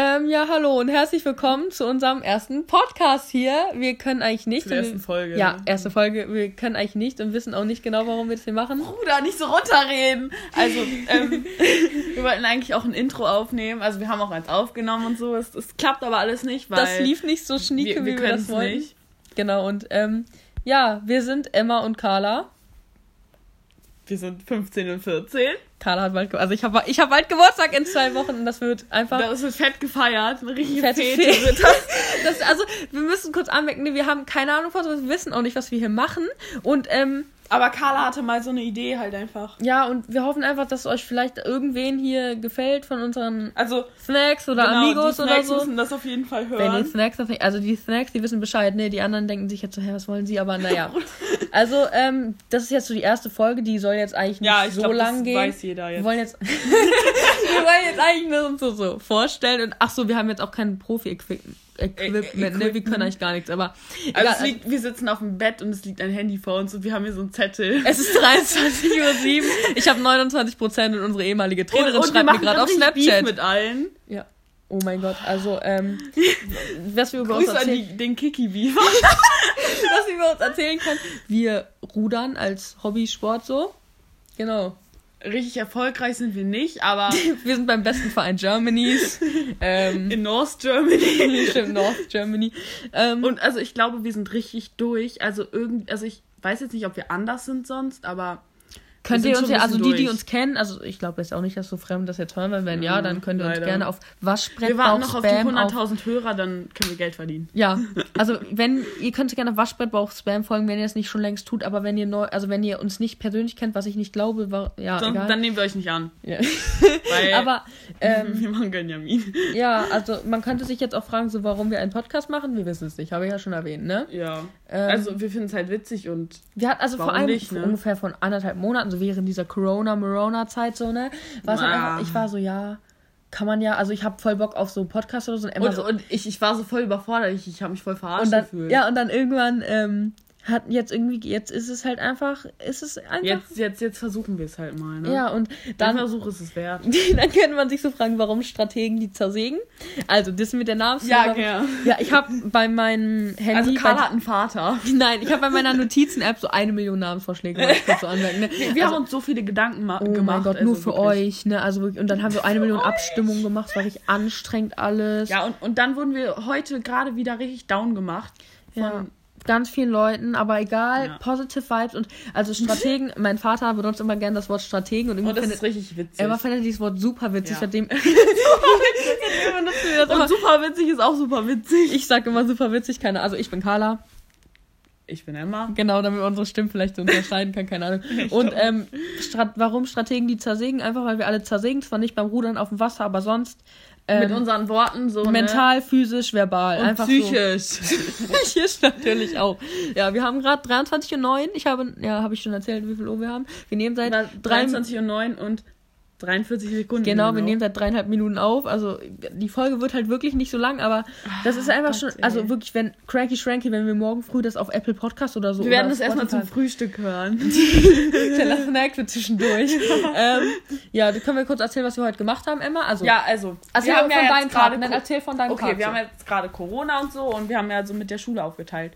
Ähm, ja, hallo und herzlich willkommen zu unserem ersten Podcast hier. Wir können eigentlich nicht. Zur ersten Folge. Ja, erste Folge. Wir können eigentlich nicht und wissen auch nicht genau, warum wir das hier machen. Bruder, nicht so runterreden. Also, ähm, wir wollten eigentlich auch ein Intro aufnehmen. Also, wir haben auch eins aufgenommen und so. Es, es klappt aber alles nicht, weil. Das lief nicht so schnieke, wir, wir wie wir das wollten. nicht. Genau, und ähm, ja, wir sind Emma und Carla. Wir sind 15 und 14. Carla hat bald, also ich habe ich hab bald Geburtstag in zwei Wochen und das wird einfach Da ist es fett gefeiert. Eine richtige Fette Fete. Fete. wird das. Das, also, wir müssen kurz anmerken, nee, wir haben keine Ahnung von sowas, wir wissen auch nicht, was wir hier machen. Und, ähm, Aber Carla hatte mal so eine Idee halt einfach. ja, und wir hoffen einfach, dass euch vielleicht irgendwen hier gefällt von unseren Also, Snacks oder genau, Amigos die oder Snacks so. müssen das auf jeden Fall Wenn die hören. Snacks das nicht, also die Snacks, die wissen Bescheid, ne, die anderen denken sich jetzt so, hä, was wollen sie, aber naja. Also, ähm, das ist jetzt so die erste Folge, die soll jetzt eigentlich nicht Ja, ich so glaub, lang das gehen. weiß jeder Wir jetzt. wollen jetzt, wir wollen jetzt eigentlich nur uns so, so vorstellen und ach so, wir haben jetzt auch kein Profi-Equipment, Equipment, ne, wir können eigentlich gar nichts, aber Also, egal, liegt, wir sitzen auf dem Bett und es liegt ein Handy vor uns und wir haben hier so einen Zettel. Es ist 23.07 Uhr. Ich habe 29 Prozent und unsere ehemalige Trainerin und, und schreibt mir gerade auf richtig Beef Snapchat. mit allen. Ja. Oh mein Gott, also, ähm, was wir über uns Grüße an erzählen, die, den Kiki-Beef. was wir über uns erzählen können. Wir rudern als Hobbysport so. Genau. Richtig erfolgreich sind wir nicht, aber Wir sind beim besten Verein Germanys. Ähm, in North Germany. stimmt, North Germany. Ähm, Und also ich glaube, wir sind richtig durch. Also irgend, also ich weiß jetzt nicht, ob wir anders sind sonst, aber könnt ihr uns ja, also die, die uns kennen, also ich glaube jetzt auch nicht, dass so fremd das jetzt hören, weil wenn ja, Ja, dann könnt ihr uns leider. gerne auf Waschbrett, wir warten noch auf die Spam, auf 100.000 Hörer, dann können wir Geld verdienen. Ja, also wenn ihr könnt gerne auf Waschbrettbauch Spam folgen, wenn ihr es nicht schon längst tut, aber wenn ihr neu, also wenn ihr uns nicht persönlich kennt, was ich nicht glaube, war ja Sonst, egal. dann nehmen wir euch nicht an. ja. Weil aber ähm, wir machen Gönjamin. ja, also man könnte sich jetzt auch fragen, so warum wir einen Podcast machen. Wir wissen es nicht, habe ich ja schon erwähnt, ne? Ja. Ähm, Also wir finden es halt witzig und wir hatten also vor allem nicht, ne? ungefähr von anderthalb Monaten, so während dieser Corona-Morona-Zeit so ne, war es Ah. einfach, ich war so ja. Kann man ja, also ich habe voll Bock auf so Podcasts oder so und und, so, und ich, ich war so voll überfordert. Ich, ich habe mich voll verarscht und dann, gefühlt. ja, und dann irgendwann ähm, hat jetzt irgendwie, jetzt ist es halt einfach, ist es einfach Jetzt, jetzt, jetzt versuchen wir es halt mal. Ne? Ja, und Dann dann, Versuch ist es wert. dann könnte man sich so fragen, warum Strategen die zersägen. Also, das mit der Namensgebung. Ja, ja. Ja, ich habe bei meinem Handy. Also Karl bei, hat einen Vater. nein, ich habe bei meiner Notizen-App so eine Million Namensvorschläge, wollte ich kurz so anmerken. Ne? Wir also, haben uns so viele Gedanken ma- Oh gemacht. mein Gott, also nur für wirklich. euch, ne? Also wirklich, und dann haben wir eine Million Abstimmungen gemacht, es war richtig anstrengend alles. Ja, und, und dann wurden wir heute gerade wieder richtig down gemacht. Von, Ja. Ganz vielen Leuten, aber egal, Ja. positive Vibes und also Strategen, mein Vater benutzt immer gerne das Wort Strategen und irgendwie Und das findet, ist richtig witzig. Emma findet dieses Wort super witzig, Ja. seitdem das immer. und super witzig ist auch super witzig. Ich sag immer super witzig, keine Also ich bin Carla. Ich bin Emma. Genau, damit man unsere Stimmen vielleicht so unterscheiden kann, keine Ahnung. Und ähm, Strat warum Strategen die zersägen? Einfach weil wir alle zersägen, zwar nicht beim Rudern auf dem Wasser, aber sonst Mit ähm, unseren Worten so. mental, physisch, verbal. ne? und einfach psychisch. So. Psychisch natürlich auch. Ja, wir haben gerade 23 Uhr 9. Ich habe, ja, habe ich schon erzählt, wie viel Uhr wir haben. Wir nehmen seit Na, drei 23 und 9 und 43 Sekunden. Genau, wir nehmen seit dreieinhalb Minuten auf. Also die Folge wird halt wirklich nicht so lang, aber das ist einfach Gott, schon, ey. also wirklich, wenn Cranky Shranky, wenn wir morgen früh das auf Apple Podcast oder so. Wir werden das erstmal zum Frühstück hören. Kleiner Snack für zwischendurch. ähm, ja, können wir kurz erzählen, was wir heute gemacht haben, Emma. Also, Ja, also. also wir haben ja von deinen gerade Karten. Dann erzähl von deinen Okay, Karten. wir haben jetzt gerade Corona und so und wir haben ja so mit der Schule aufgeteilt.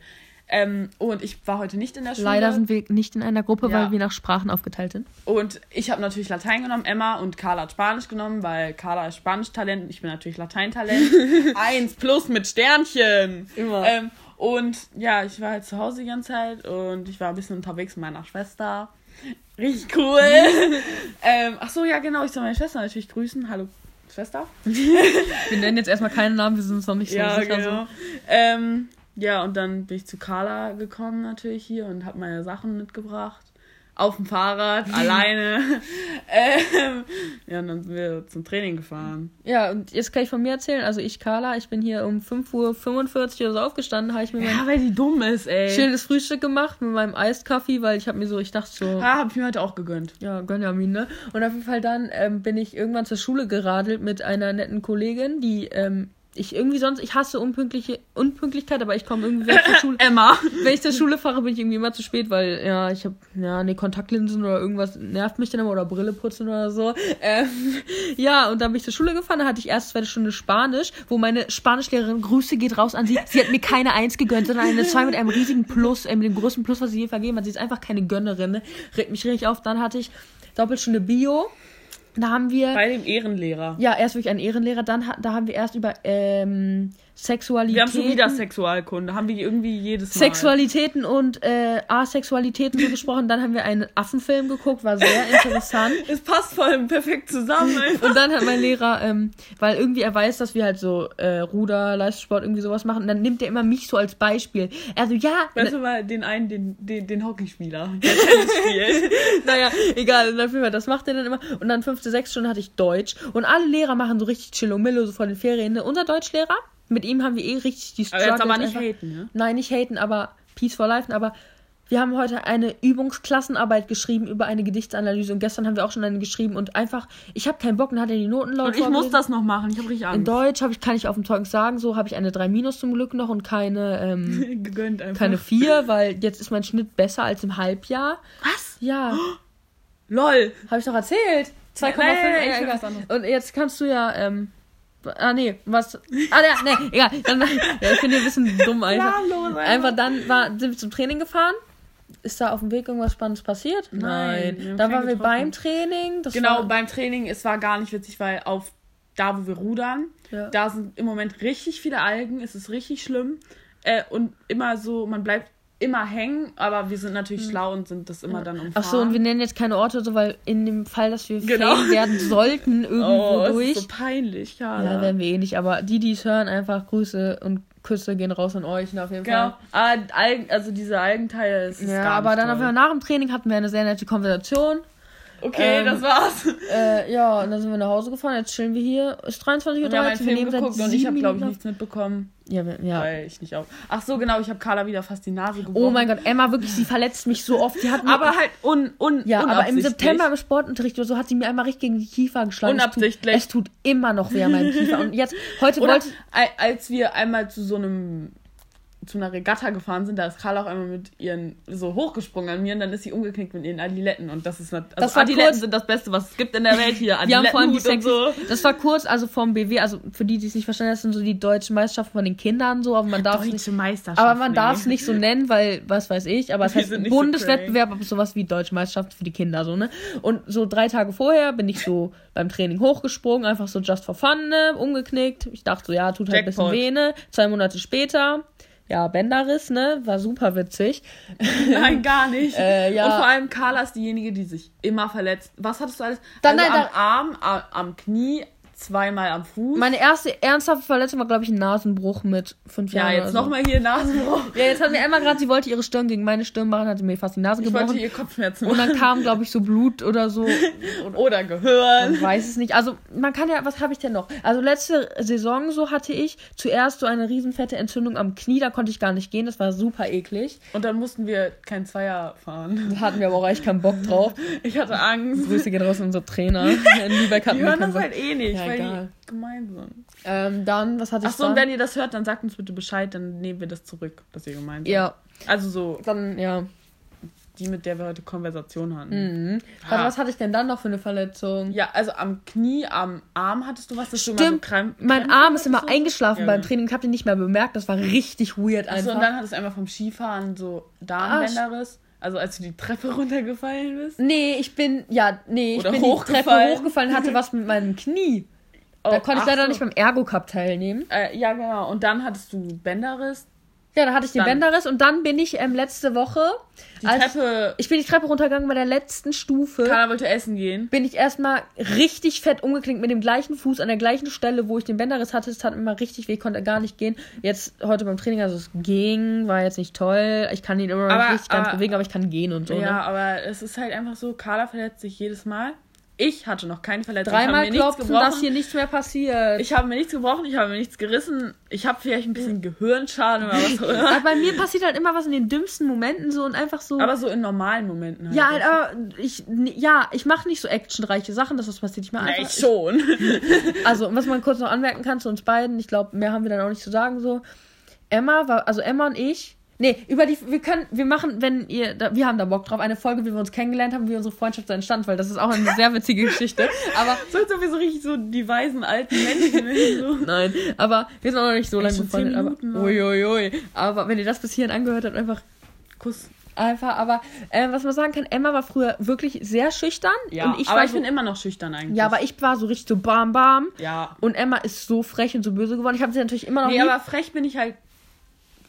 Ähm, und ich war heute nicht in der Schule. Leider sind wir nicht in einer Gruppe, Ja. weil wir nach Sprachen aufgeteilt sind. Und ich habe natürlich Latein genommen, Emma und Carla hat Spanisch genommen, weil Carla ist Spanisch-Talent und ich bin natürlich Latein-Talent. Eins plus mit Sternchen. Immer. Ähm, und ja, ich war halt zu Hause die ganze Zeit und ich war ein bisschen unterwegs mit meiner Schwester. Richtig cool. ähm, ach so, ja genau, ich soll meine Schwester natürlich grüßen. Hallo Schwester. Wir nennen jetzt erstmal keinen Namen, wir sind uns noch nicht so ja, sicher. genau. Ähm, ja, und dann bin ich zu Carla gekommen natürlich hier und habe meine Sachen mitgebracht. Auf dem Fahrrad, alleine. Ähm, ja, und dann sind wir zum Training gefahren. Ja, und jetzt kann ich von mir erzählen. Also ich, Carla, ich bin hier um 5.45 Uhr oder so aufgestanden, habe ich mir mein Ja, weil die dumm ist, ey. schönes Frühstück gemacht mit meinem Eiskaffee, weil ich habe mir so, ich dachte so, Ja, hab ich mir heute auch gegönnt. ja, Gönjamin, ne? Und auf jeden Fall dann ähm, bin ich irgendwann zur Schule geradelt mit einer netten Kollegin, die ähm, ich irgendwie sonst, ich hasse unpünktliche Unpünktlichkeit, aber ich komme irgendwie, wenn ich zur Schule, Emma. wenn ich zur Schule fahre, bin ich irgendwie immer zu spät, weil, ja, ich habe, ja, nee, Kontaktlinsen oder irgendwas nervt mich dann immer oder Brille putzen oder so. Ähm, ja, und dann bin ich zur Schule gefahren, da hatte ich erst zweite Stunde Spanisch, wo meine Spanischlehrerin, Grüße geht raus an sie, sie hat mir keine Eins gegönnt, sondern eine Zwei mit einem riesigen Plus, äh, mit dem größten Plus, was sie je vergeben hat. Sie ist einfach keine Gönnerin, ne? Regt mich richtig auf. Dann hatte ich Doppelstunde Bio. Da haben wir. Bei dem Ehrenlehrer. Ja, erst wirklich ein Ehrenlehrer, dann da haben wir erst über ähm, Sexualität. Wir haben schon wieder Sexualkunde. Haben wir irgendwie jedes Mal. Sexualitäten und äh, Asexualitäten so gesprochen. Dann haben wir einen Affenfilm geguckt, war sehr interessant. Es passt voll perfekt zusammen. einfach. Und dann hat mein Lehrer, ähm, weil irgendwie er weiß, dass wir halt so äh, Ruder, Leistungssport, irgendwie sowas machen, dann nimmt er immer mich so als Beispiel. Er so, ja, Weißt du mal, den einen, den, den, den Hockeyspieler, der Tennis spielt. naja, egal, und auf jeden Fall, das macht er dann immer. Und dann fünfte, sechste Stunde hatte ich Deutsch. Und alle Lehrer machen so richtig Chillomillo, so vor den Ferien. Ne? Unser Deutschlehrer, mit ihm haben wir eh richtig die Aber jetzt aber nicht einfach- haten, ne? Nein, nicht haten, aber Peace for Life. Aber wir haben heute eine Übungsklassenarbeit geschrieben über eine Gedichtsanalyse. Und gestern haben wir auch schon eine geschrieben. Und einfach, ich habe keinen Bock, dann hat er die Noten laut Und ich muss das noch machen. Ich habe richtig In Angst. Deutsch habe ich, kann ich auf dem Zeugnis sagen, so habe ich eine 3 Minus zum Glück noch und keine, ähm, Gegönnt einfach. keine 4, weil jetzt ist mein Schnitt besser als im Halbjahr. Was? Ja. LOL. Habe ich doch erzählt. 2,5. Nein, nein, nein, ja. Und jetzt kannst du ja, ähm, ah nee, was, ah ja, nee, egal. Dann, ja, ich bin hier ein bisschen dumm einfach. Planlos einfach. Einfach dann war, sind wir zum Training gefahren. Ist da auf dem Weg irgendwas Spannendes passiert? Nein, haben Dann waren wir getroffen. beim Training. Das Genau, war, beim Training, es war gar nicht witzig, weil auf da, wo wir rudern, Ja. da sind im Moment richtig viele Algen, es ist richtig schlimm. Äh, und immer so, man bleibt immer hängen, aber wir sind natürlich schlau und sind das immer dann umfahren. Ach so, und wir nennen jetzt keine Orte, so, weil in dem Fall, dass wir Genau. Werden sollten, irgendwo oh, durch. Ist so peinlich, ja. ja, werden wir eh nicht. Aber die, die es hören, einfach Grüße und Küsse gehen raus an euch. ne, Auf jeden Genau. Fall. Algen, also diese Algenteile, es ist Ja, aber dann toll. auf jeden Fall nach dem Training hatten wir eine sehr nette Konversation. Okay, Ähm, das war's. Äh, ja, und dann sind wir nach Hause gefahren. Jetzt chillen wir hier. Ist 23.13 Uhr. Wir haben einen Film geguckt und ich habe, glaube ich, nichts mitbekommen, Ja, ja. weil ich nicht auf. Ach so, genau, ich habe Carla wieder fast die Nase gebrochen. Oh mein Gott, Emma, wirklich, sie verletzt mich so oft. Die hat Aber halt un, un, ja, aber im. September im Sportunterricht oder so hat sie mir einmal richtig gegen die Kiefer geschlagen. Unabsichtlich. Es tut, es tut immer noch weh an meinem Kiefer. Und jetzt, heute Oder wollte al- als wir einmal zu so einem zu einer Regatta gefahren sind, da ist Carla auch einmal mit ihren so hochgesprungen an mir und dann ist sie umgeknickt mit ihren Adiletten und das ist also Das Adiletten kurz- sind das Beste, was es gibt in der Welt hier. Allem die und so. Das war kurz, also vom BW, also für die, die es nicht verstanden haben, das sind so die deutschen Meisterschaften von den Kindern so, aber man darf es nicht. Aber man darf es nicht so nennen, weil, was weiß ich, aber es heißt nicht so Bundeswettbewerb, aber sowas wie Deutsche Meisterschaft für die Kinder, so, ne? Und so drei Tage vorher bin ich so beim Training hochgesprungen, einfach so just for fun, ne? Umgeknickt. Ich dachte so, ja, tut halt ein bisschen weh, ne? Zwei Monate später, ja, Bänderriss, ne? War super witzig. Nein, gar nicht. Äh, ja. Und vor allem Carla ist diejenige, die sich immer verletzt. Was hattest du alles? Dann- also nein, am Arm, am, am Knie, zweimal am Fuß. Meine erste ernsthafte Verletzung war, glaube ich, ein Nasenbruch mit fünf ja, Jahren. jetzt oder so. nochmal hier Nasenbruch. Ja, jetzt hat mir Emma gerade, sie wollte ihre Stirn gegen meine Stirn machen, hatte mir fast die Nase Ich wollte gebrochen. ihr Kopfschmerzen Und machen. dann kam, glaube ich, so Blut oder so. Oder Gehirn. Ich weiß es nicht. Also, man kann ja, was habe ich denn noch? Also, letzte Saison so hatte ich zuerst so eine riesenfette Entzündung am Knie, da konnte ich gar nicht gehen, das war super eklig. Und dann mussten wir kein Zweier fahren. Da hatten wir aber auch echt keinen Bock drauf. Ich hatte Angst. Grüße gehen raus an unsere Trainer. In Lübeck hatten Die wir hören das halt eh nicht, Ja, weil egal. die gemein sind. Ähm, dann, was hatte ich Achso, und wenn ihr das hört, dann sagt uns bitte Bescheid, dann nehmen wir das zurück, dass ihr gemeint seid. Ja, Also so dann, ja. die, mit der wir heute Konversation hatten. Mhm. Warte, was hatte ich denn dann noch für eine Verletzung? Ja, also am Knie, am Arm hattest du was, dass du immer so Stimmt, Kräm mein Arm ist immer so? eingeschlafen Ja, beim genau. Training. Ich habe den nicht mehr bemerkt. Das war richtig weird Achso, einfach. und dann hattest du einmal vom Skifahren so Darmbänderriss. Also als du die Treppe runtergefallen bist. nee, ich bin, ja, nee, ich Oder bin die Treppe hochgefallen. hochgefallen, hatte was mit meinem Knie. Oh, Da konnte ich leider so. nicht beim Ergo Cup teilnehmen. Äh, ja, genau. Und dann hattest du Bänderriss. Ja, da hatte ich den Dann- Bänderriss und dann bin ich ähm, letzte Woche, Die Treppe. ich bin die Treppe runtergegangen bei der letzten Stufe, Carla wollte essen gehen. bin ich erstmal richtig fett umgeklinkt mit dem gleichen Fuß an der gleichen Stelle, wo ich den Bänderriss hatte. Es tat mir mal richtig weh, konnte gar nicht gehen. Jetzt heute beim Training, also es ging, war jetzt nicht toll. Ich kann ihn immer noch nicht ganz aber- bewegen, aber ich kann gehen und so. ja, Ne? aber es ist halt einfach so, Carla verletzt sich jedes Mal. Ich hatte noch keine Verletzung. Dreimal ich klopfen, dass hier nichts mehr passiert. Ich habe mir nichts gebrochen, ich habe mir nichts gerissen. Ich habe vielleicht ein bisschen Gehirnschaden oder was auch aber immer. bei mir passiert halt immer was in den dümmsten Momenten so und einfach so. Aber so in normalen Momenten halt. ja, halt, aber ich, ja, ich mache nicht so actionreiche Sachen, das was passiert nicht mehr Ja, einfach. ich schon. Also, was man kurz noch anmerken kann zu uns beiden, ich glaube, mehr haben wir dann auch nicht zu sagen, so. Emma war, also Emma und ich, nee, über die, wir können, wir machen, wenn ihr, da, wir haben da Bock drauf, eine Folge, wie wir uns kennengelernt haben, wie unsere Freundschaft so entstand, weil das ist auch eine sehr witzige Geschichte. Aber, so als ob wir so richtig so die weisen alten Menschen sind. So. nein, aber wir sind auch noch nicht so lange befreundet, aber, uiuiui. Aber wenn ihr das bis hierhin angehört habt, einfach, Kuss. einfach, aber, äh, was man sagen kann, Emma war früher wirklich sehr schüchtern. Ja, und ich aber war ich so, bin immer noch schüchtern eigentlich. ja, aber ich war so richtig so bam, bam. Ja. Und Emma ist so frech und so böse geworden. Ich habe sie natürlich immer noch Nee, lieb. aber frech bin ich halt,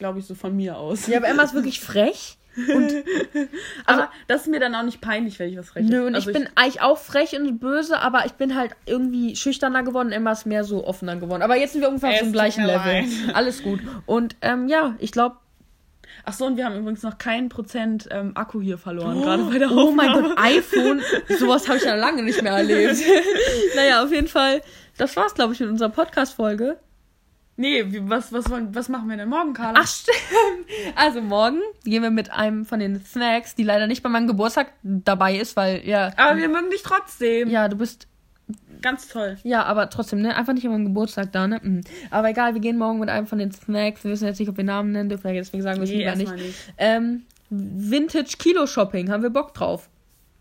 glaube ich, so von mir aus. Ja, aber Emma ist wirklich frech. aber das ist mir dann auch nicht peinlich, wenn ich was frech Nö, und also ich bin eigentlich auch frech und böse, aber ich bin halt irgendwie schüchterner geworden. Emma ist mehr so offener geworden. Aber jetzt sind wir ungefähr auf dem gleichen Level. Alles gut. Und ähm, ja, ich glaube. Ach so, und wir haben übrigens noch keinen Prozent ähm, Akku hier verloren, gerade bei der Oh mein Aufnahme. Gott, iPhone. Sowas habe ich ja lange nicht mehr erlebt. naja, auf jeden Fall. Das war's, glaube ich, mit unserer Podcast-Folge. Nee, wie, was, was, was machen wir denn morgen, Carla? Ach, stimmt. Also morgen gehen wir mit einem von den Snacks, die leider nicht bei meinem Geburtstag dabei ist, weil, ja. Aber wir mögen dich trotzdem. Ja, du bist Ganz toll. Ja, aber trotzdem, ne? Einfach nicht an meinem Geburtstag da, ne? Mhm. Aber egal, wir gehen morgen mit einem von den Snacks. Wir wissen jetzt nicht, ob wir Namen nennen dürfen. Deswegen sagen wir es Nee, lieber nicht. nicht. Ähm, Vintage Kilo Shopping, haben wir Bock drauf.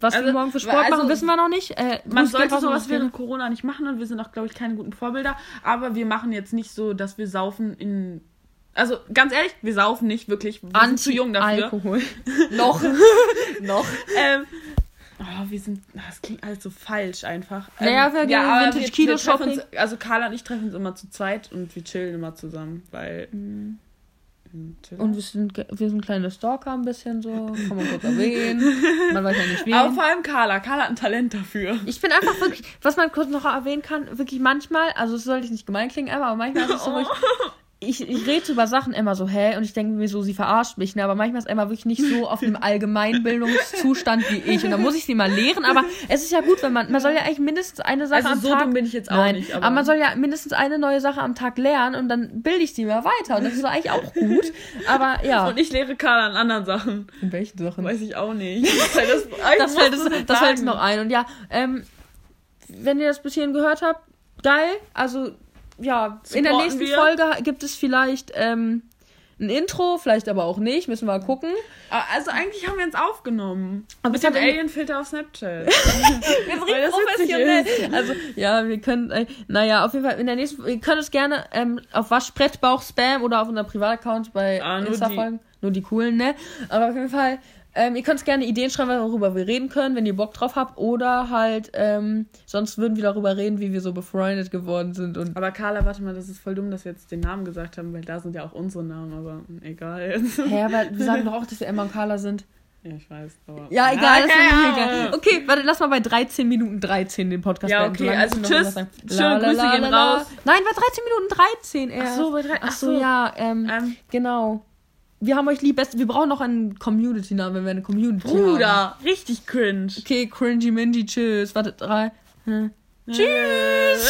Was Also, wir morgen für Sport also, machen, wissen wir noch nicht. Äh, Man sollte sowas während Corona nicht machen und wir sind auch, glaube ich, keine guten Vorbilder. Aber wir machen jetzt nicht so, dass wir saufen in. Also ganz ehrlich, wir saufen nicht wirklich. Wir sind zu jung dafür. Alkohol. noch. noch. Ähm, oh, wir sind. Das klingt alles so falsch einfach. Naja, ähm, wir gehen aber Vintage wir- Kilo wir Shopping. Uns, also Carla und ich treffen uns immer zu zweit und wir chillen immer zusammen, weil. Hm, chillen. Und wir sind, wir sind kleine Stalker ein bisschen so. Kann man kurz erwähnen. Man weiß ja nicht wen. aber vor allem Carla. Carla hat ein Talent dafür. Ich bin einfach wirklich, was man kurz noch erwähnen kann, wirklich manchmal, also es sollte nicht gemein klingen, aber manchmal ist es so, wo ich, ich, ich rede über Sachen immer so, hä? Und ich denke mir so, sie verarscht mich, ne? Aber manchmal ist Emma wirklich nicht so auf einem Allgemeinbildungszustand wie ich. Und da muss ich sie mal lehren. Aber es ist ja gut, wenn man, man soll ja eigentlich mindestens eine Sache Also am so Tag. dumm bin ich jetzt auch Nein, nicht, aber, aber- man soll ja mindestens eine neue Sache am Tag lernen und dann bilde ich sie mal weiter. Und das ist eigentlich auch gut. Aber ja. Und ich lehre Carla an anderen Sachen. in welchen Sachen? Weiß ich auch nicht. Das, das, das fällt, es, das fällt noch ein. Und ja, ähm, wenn ihr das bis hierhin gehört habt, geil. Also, ja, in der Supporten nächsten wir. Folge gibt es vielleicht ähm, ein Intro, vielleicht aber auch nicht. Müssen wir mal gucken. Also eigentlich haben wir uns aufgenommen. Aber Mit dem Alien-Filter auf Snapchat. Wir sind witzig professionell. Also, ja, wir können, äh, naja, auf jeden Fall in der nächsten, ihr könnt es gerne ähm, auf Waschbrettbauch Spam oder auf unserem Privataccount bei Ah, Insta die- folgen. Nur die coolen, ne? Aber auf jeden Fall, ähm, ihr könnt gerne Ideen schreiben, worüber wir reden können, wenn ihr Bock drauf habt. Oder halt, ähm, sonst würden wir darüber reden, wie wir so befreundet geworden sind und Aber Carla, warte mal, das ist voll dumm, dass wir jetzt den Namen gesagt haben, weil da sind ja auch unsere Namen, aber egal. Hä, aber wir sagen doch auch, dass wir Emma und Carla sind. Ja, ich weiß, aber. Ja, egal, das ist mir egal. Okay, warte, lass mal bei 13 Minuten 13 den Podcast Ja, okay, also tschüss. Schöne Grüße gehen raus. Nein, bei 13 Minuten 13 erst. Ach so, bei drei- Ach ach so, so. ja, ähm, Ähm, genau. Wir haben euch lieb. Best wir brauchen noch einen Community-Namen, wenn wir eine Community haben. Bruder, richtig cringe. Okay, cringy mingy, tschüss. Warte, drei. Hm. Tschüss.